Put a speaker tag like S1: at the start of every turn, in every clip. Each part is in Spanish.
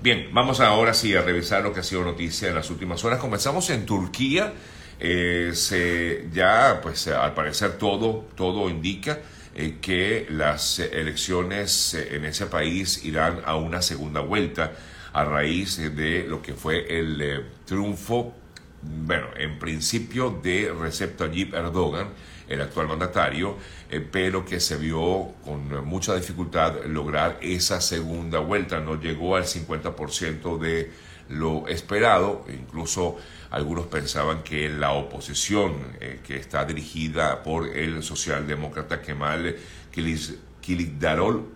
S1: Bien, vamos ahora sí a revisar lo que ha sido noticia en las últimas horas. Comenzamos en Turquía. Eh, se, ya, pues al parecer todo, todo indica eh, que las elecciones en ese país irán a una segunda vuelta a raíz de lo que fue el triunfo, bueno, en principio de Recep Tayyip Erdogan el actual mandatario, eh, pero que se vio con mucha dificultad lograr esa segunda vuelta. No llegó al 50% de lo esperado, incluso algunos pensaban que la oposición, eh, que está dirigida por el socialdemócrata Kemal Kilikdaroglu,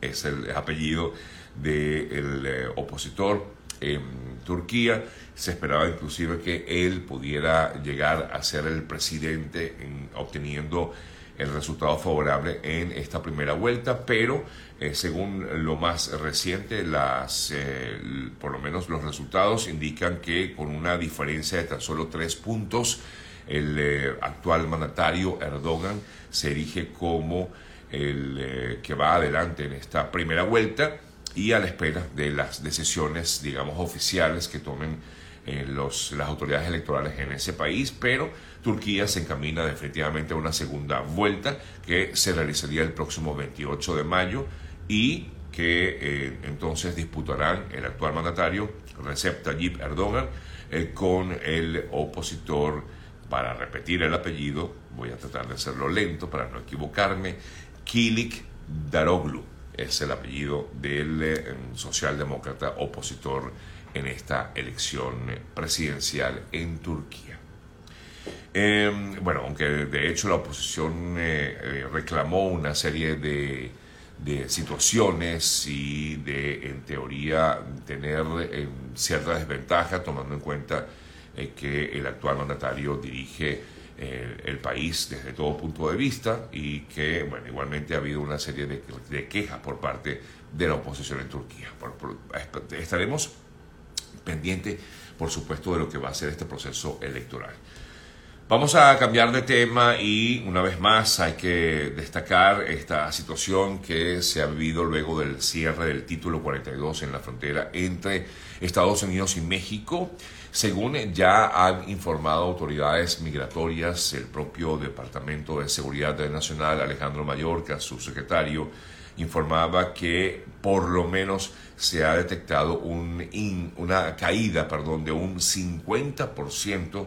S1: es el apellido del eh, opositor en Turquía, se esperaba inclusive que él pudiera llegar a ser el presidente obteniendo el resultado favorable en esta primera vuelta, pero eh, según lo más reciente, las, eh, por lo menos los resultados indican que con una diferencia de tan solo tres puntos, el eh, actual mandatario Erdogan se erige como el que va adelante en esta primera vuelta y a la espera de las decisiones, digamos, oficiales que tomen eh, las autoridades electorales en ese país, pero Turquía se encamina definitivamente a una segunda vuelta que se realizaría el próximo 28 de mayo y que eh, entonces disputarán el actual mandatario Recep Tayyip Erdogan eh, con el opositor, para repetir el apellido, voy a tratar de hacerlo lento para no equivocarme, Kilik Daroglu es el apellido del socialdemócrata opositor en esta elección presidencial en Turquía. Em, bueno, aunque de hecho la oposición eh, eh, reclamó una serie de, situaciones y de, en teoría, tener em, cierta desventaja, tomando en cuenta eh, que el actual mandatario dirige el país desde todo punto de vista y que, bueno, igualmente ha habido una serie de, quejas por parte de la oposición en Turquía. estaremos pendiente, por supuesto, de lo que va a ser este proceso electoral. Vamos a cambiar de tema y una vez más hay que destacar esta situación que se ha vivido luego del cierre del título 42 en la frontera entre Estados Unidos y México. Según ya han informado autoridades migratorias, el propio Departamento de Seguridad Nacional, Alejandro Mayorca, su secretario, informaba que por lo menos se ha detectado una caída perdón, de un 50%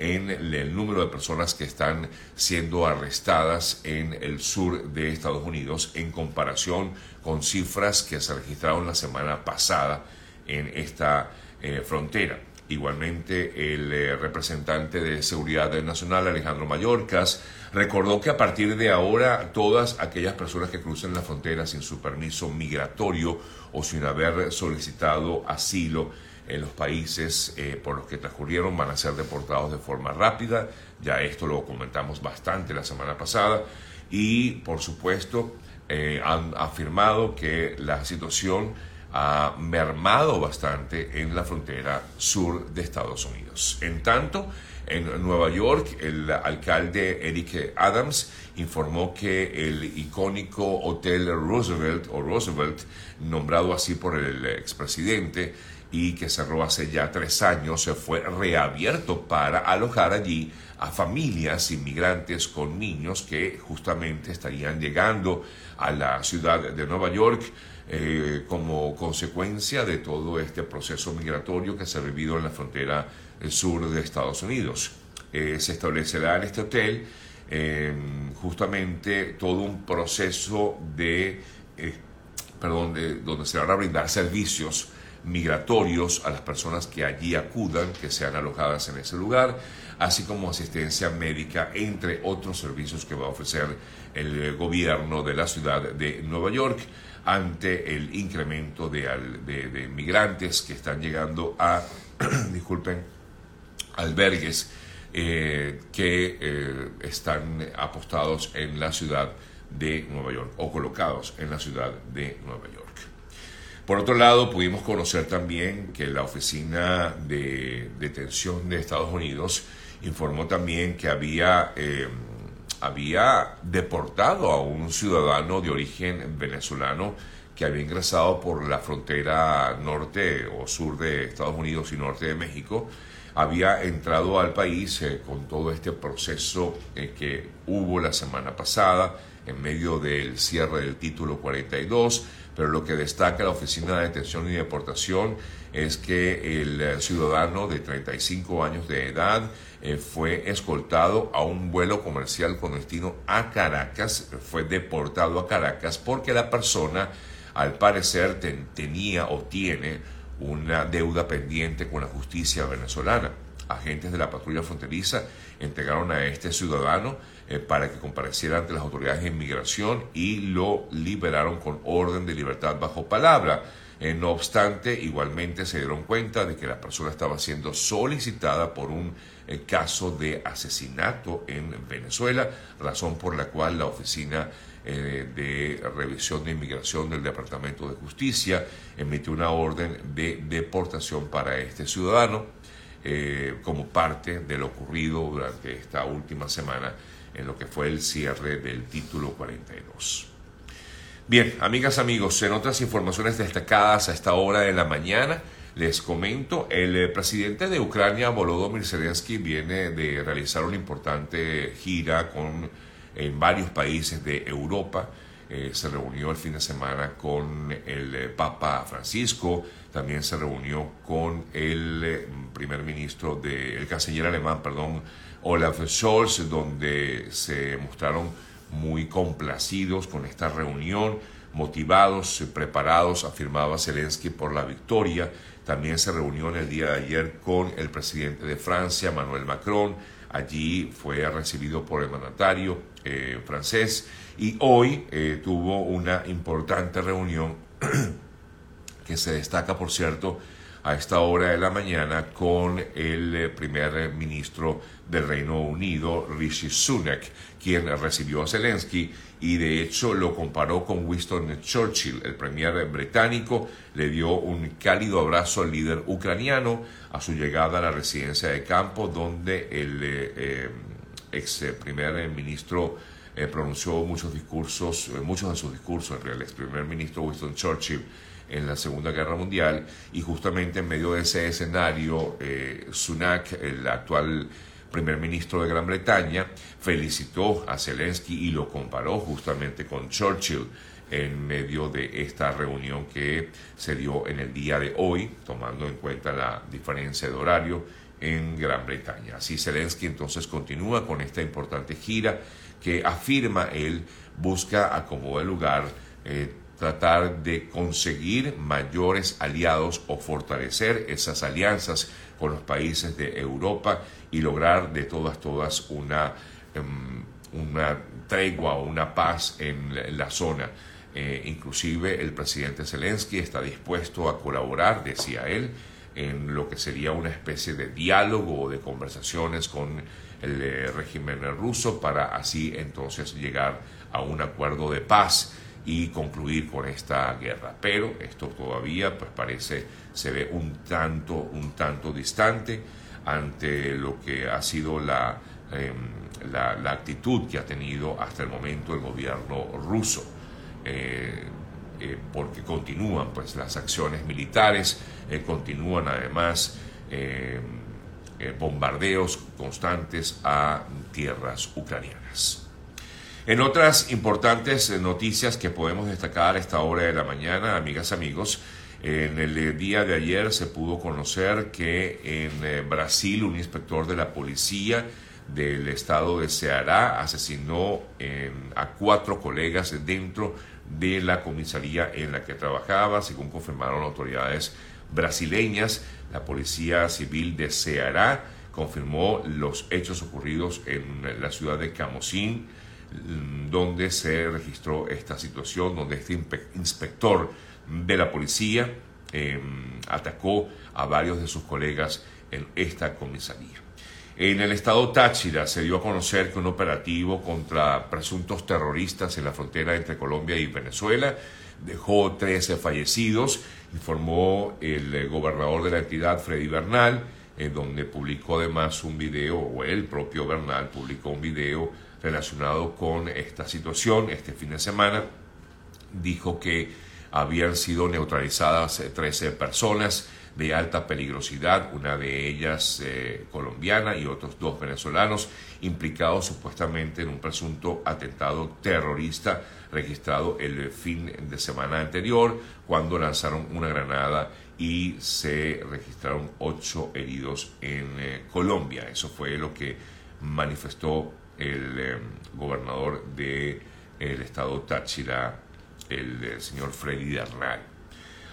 S1: en el número de personas que están siendo arrestadas en el sur de Estados Unidos en comparación con cifras que se registraron la semana pasada en esta eh, frontera. Igualmente, el eh, representante de Seguridad Nacional, Alejandro Mayorkas, recordó que a partir de ahora todas aquellas personas que crucen la frontera sin su permiso migratorio o sin haber solicitado asilo en los países eh, por los que transcurrieron van a ser deportados de forma rápida. Ya esto lo comentamos bastante la semana pasada. Y por supuesto eh, han afirmado que la situación ha mermado bastante en la frontera sur de Estados Unidos. En tanto, en Nueva York, el alcalde Eric Adams informó que el icónico Hotel Roosevelt o Roosevelt, nombrado así por el expresidente y que cerró hace ya tres años, se fue reabierto para alojar allí a familias inmigrantes con niños que justamente estarían llegando a la ciudad de Nueva York eh, como consecuencia de todo este proceso migratorio que se ha vivido en la frontera sur de Estados Unidos. Eh, se establecerá en este hotel em, justamente todo un proceso de, eh, perdón, de, donde se van a brindar servicios migratorios a las personas que allí acudan, que sean alojadas en ese lugar, así como asistencia médica, entre otros servicios que va a ofrecer el gobierno de la ciudad de Nueva York ante el incremento de, de, migrantes que están llegando a, disculpen, albergues eh, que eh, están apostados en la ciudad de Nueva York o colocados en la ciudad de Nueva York. Por otro lado, pudimos conocer también que la Oficina de Detención de Estados Unidos informó también que había eh, había deportado a un ciudadano de origen venezolano que había ingresado por la frontera norte o sur de Estados Unidos y norte de México, había entrado al país eh, con todo este proceso eh, que hubo la semana pasada en medio del cierre del título 42, pero lo que destaca la Oficina de Detención y Deportación es que el eh, ciudadano de 35 años de edad fue escoltado a un vuelo comercial con destino a Caracas, fue deportado a Caracas porque la persona al parecer tenía o tiene una deuda pendiente con la justicia venezolana. Agentes de la patrulla fronteriza entregaron a este ciudadano eh, para que compareciera ante las autoridades de inmigración y lo liberaron con orden de libertad bajo palabra. Eh, no obstante, igualmente se dieron cuenta de que la persona estaba siendo solicitada por un eh, caso de asesinato en Venezuela, razón por la cual la oficina de Revisión de Inmigración del Departamento de Justicia emitió una orden de deportación para este ciudadano como parte de lo ocurrido durante esta última semana en lo que fue el cierre del título 42. Bien, amigas, amigos, en otras informaciones destacadas a esta hora de la mañana, les comento, el eh, presidente de Ucrania, Volodymyr Zelensky, viene de realizar una importante gira con en varios países de Europa. Eh, se reunió el fin de semana con el eh, Papa Francisco, también se reunió con el eh, primer ministro, de, el canciller alemán, perdón, Olaf Scholz, donde se mostraron muy complacidos con esta reunión, motivados, preparados, afirmaba Zelensky por la victoria. También se reunió en el día de ayer con el presidente de Francia, Manuel Macron, Allí fue recibido por el mandatario eh, francés y hoy eh, tuvo una importante reunión que se destaca, por cierto, a esta hora de la mañana con el eh, primer ministro del Reino Unido, Rishi Sunak, quien recibió a Zelensky y de hecho lo comparó con Winston Churchill, el premier británico, le dio un cálido abrazo al líder ucraniano a su llegada a la residencia de campo, donde el eh, eh, ex primer ministro pronunció muchos discursos, muchos de sus discursos, el ex primer ministro Winston Churchill en la Segunda Guerra Mundial y justamente en medio de ese escenario, eh, Sunak, el actual primer ministro de Gran Bretaña, felicitó a Zelensky y lo comparó justamente con Churchill en medio de esta reunión que se dio en el día de hoy, tomando en cuenta la diferencia de horario en Gran Bretaña. Así Zelensky entonces continúa con esta importante gira que afirma él busca acomodar lugar eh, tratar de conseguir mayores aliados o fortalecer esas alianzas con los países de Europa y lograr de todas, todas una, em, una tregua o una paz en la, zona. Eh, inclusive el presidente Zelensky está dispuesto a colaborar, decía él, en lo que sería una especie de diálogo o de conversaciones con el eh, régimen ruso para así entonces llegar a un acuerdo de paz y concluir con esta guerra. Pero esto todavía pues parece, se ve un tanto, un tanto distante ante lo que ha sido la, em, la, actitud que ha tenido hasta el momento el gobierno ruso. Eh, eh, porque continúan pues las acciones militares, eh, continúan además em, bombardeos constantes a tierras ucranianas. En otras importantes eh, noticias que podemos destacar a esta hora de la mañana, amigas, amigos, en el día de ayer se pudo conocer que en eh, Brasil un inspector de la policía del estado de Ceará asesinó a cuatro colegas dentro de la comisaría en la que trabajaba, según confirmaron autoridades brasileñas. La Policía Civil de Ceará confirmó los hechos ocurridos en la ciudad de Camosín, Mm, donde se registró esta situación, donde este inspector de la policía em, atacó a varios de sus colegas en esta comisaría. En el estado Táchira se dio a conocer que un operativo contra presuntos terroristas en la frontera entre Colombia y Venezuela dejó 13 fallecidos, informó el eh, gobernador de la entidad, Freddy Bernal, en donde publicó además un video, o el propio Bernal publicó un video relacionado con esta situación este fin de semana. Dijo que habían sido neutralizadas 13 personas de alta peligrosidad, una de ellas eh, colombiana y otros dos venezolanos, implicados supuestamente en un presunto atentado terrorista registrado el fin de semana anterior, cuando lanzaron una granada y se registraron ocho heridos en eh, Colombia. Eso fue lo que manifestó el eh, gobernador del el estado Táchira, el, señor Freddy Darnay.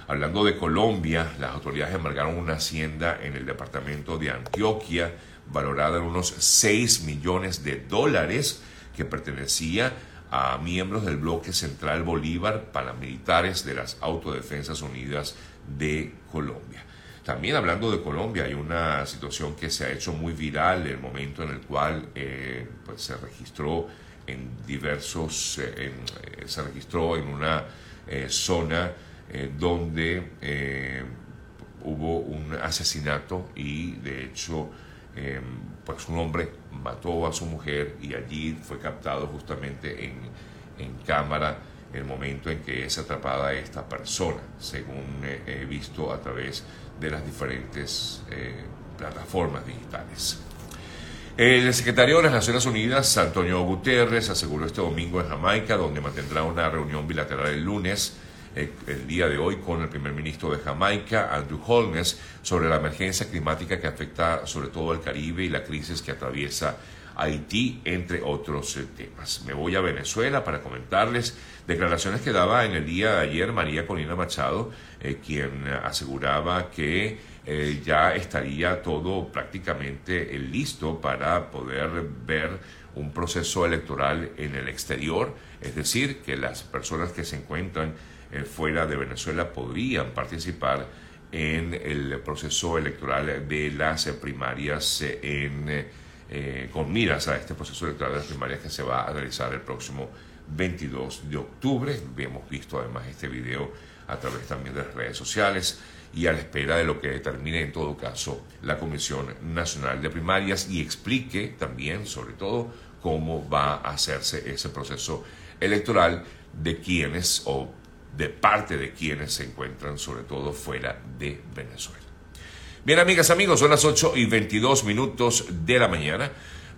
S1: Hablando de Colombia, las autoridades embargaron una hacienda en el departamento de Antioquia valorada en unos 6 millones de dólares que pertenecía a miembros del bloque central Bolívar paramilitares de las Autodefensas Unidas de Colombia. También hablando de Colombia, hay una situación que se ha hecho muy viral, el momento en el cual eh, pues se registró en diversos, eh, eh, se registró en una zona donde hubo un asesinato y de hecho pues un hombre mató a su mujer y allí fue captado justamente en, en cámara el momento en que es atrapada esta persona, según he visto a través de las diferentes eh, plataformas digitales. El secretario de las Naciones Unidas, Antonio Guterres, aseguró este domingo en Jamaica, donde mantendrá una reunión bilateral el lunes, eh, el día de hoy con el primer ministro de Jamaica, Andrew Holmes, sobre la emergencia climática que afecta sobre todo al Caribe y la crisis que atraviesa Haití, entre otros eh, temas. Me voy a Venezuela para comentarles declaraciones que daba en el día de ayer María Colina Machado, eh, quien aseguraba que ya estaría todo prácticamente listo para poder ver un proceso electoral en el exterior, es decir, que las personas que se encuentran eh, fuera de Venezuela podrían participar en el proceso electoral de las primarias eh, en, eh, con miras a este proceso electoral de las primarias que se va a realizar el próximo 22 de octubre. Hemos visto además este video a través también de las redes sociales y a la espera de lo que determine en todo caso la Comisión Nacional de Primarias y explique también sobre todo cómo va a hacerse ese proceso electoral de quienes o de parte de quienes se encuentran sobre todo fuera de Venezuela. Bien, amigas, amigos, son las 8 y 22 minutos de la mañana.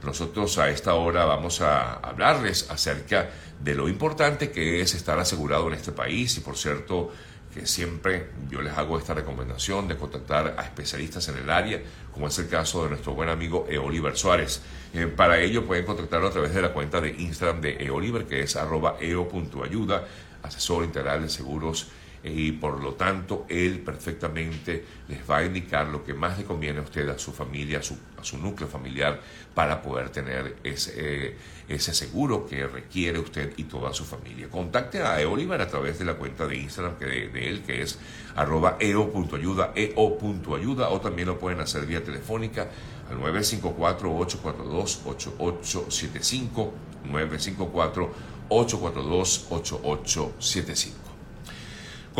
S1: Nosotros a esta hora vamos a hablarles acerca de lo importante que es estar asegurado en este país y por cierto que siempre yo les hago esta recomendación de contactar a especialistas en el área, como es el caso de nuestro buen amigo Eoliver Suárez. Eh, para ello pueden contactarlo a través de la cuenta de Instagram de Eoliver, que es arroba eo.ayuda asesor integral de seguros y por lo tanto él perfectamente les va a indicar lo que más le conviene a usted, a su familia, a su, a su núcleo familiar para poder tener ese, eh, ese seguro que requiere usted y toda su familia. Contacte a Oliver a través de la cuenta de Instagram que de, él que es arroba eo.ayuda, eo.ayuda o también lo pueden hacer vía telefónica al 954-842-8875, 954 842-8875.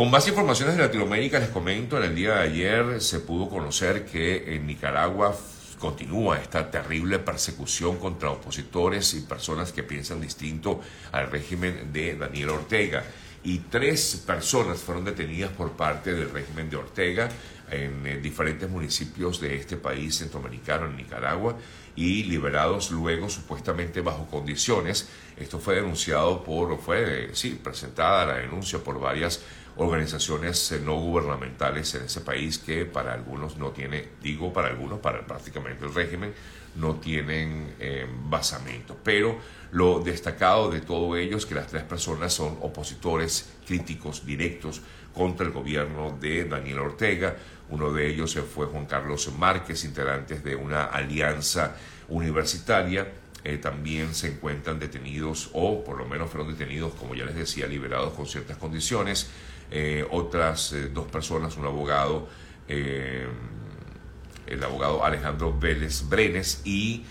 S1: Con más informaciones de Latinoamérica, les comento, en el día de ayer se pudo conocer que en Nicaragua continúa esta terrible persecución contra opositores y personas que piensan distinto al régimen de Daniel Ortega. Y tres personas fueron detenidas por parte del régimen de Ortega en eh, diferentes municipios de este país centroamericano, en Nicaragua, y liberados luego supuestamente bajo condiciones. Esto fue denunciado por, fue, sí, presentada la denuncia por varias organizaciones eh, no gubernamentales en ese país que para algunos no tiene, digo para algunos, para prácticamente el régimen, no tienen eh, basamento. Pero lo destacado de todo ello es que las tres personas son opositores críticos directos contra el gobierno de Daniel Ortega. Uno de ellos fue Juan Carlos Márquez, integrantes de una alianza universitaria. Eh, también se encuentran detenidos, o por lo menos fueron detenidos, como ya les decía, liberados con ciertas condiciones. Eh, otras eh, dos personas, un abogado, el abogado Alejandro Vélez Brenes y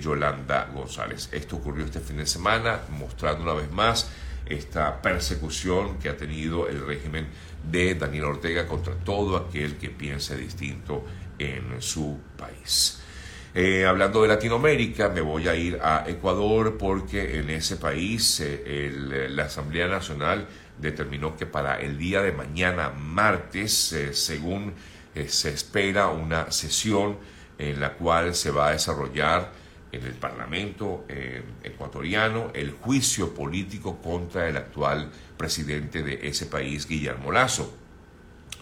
S1: Yolanda González. Esto ocurrió este fin de semana, mostrando una vez más esta persecución que ha tenido el régimen de Daniel Ortega contra todo aquel que piense distinto en su país. Eh, hablando de Latinoamérica, me voy a ir a Ecuador porque en ese país eh, la Asamblea Nacional determinó que para el día de mañana, martes, eh, según se espera una sesión en la cual se va a desarrollar en el Parlamento ecuatoriano el juicio político contra el actual presidente de ese país, Guillermo Lazo.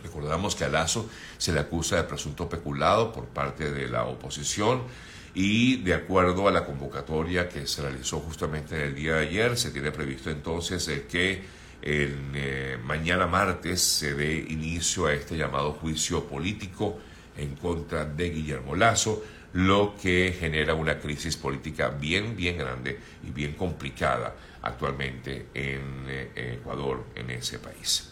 S1: Recordamos que a Lazo se le acusa de presunto peculado por parte de la oposición y de acuerdo a la convocatoria que se realizó justamente en el día de ayer, se tiene previsto entonces que el, eh, mañana martes se dé inicio a este llamado juicio político en contra de Guillermo Lazo, lo que genera una crisis política bien, bien grande y bien complicada actualmente en eh, Ecuador, en ese país.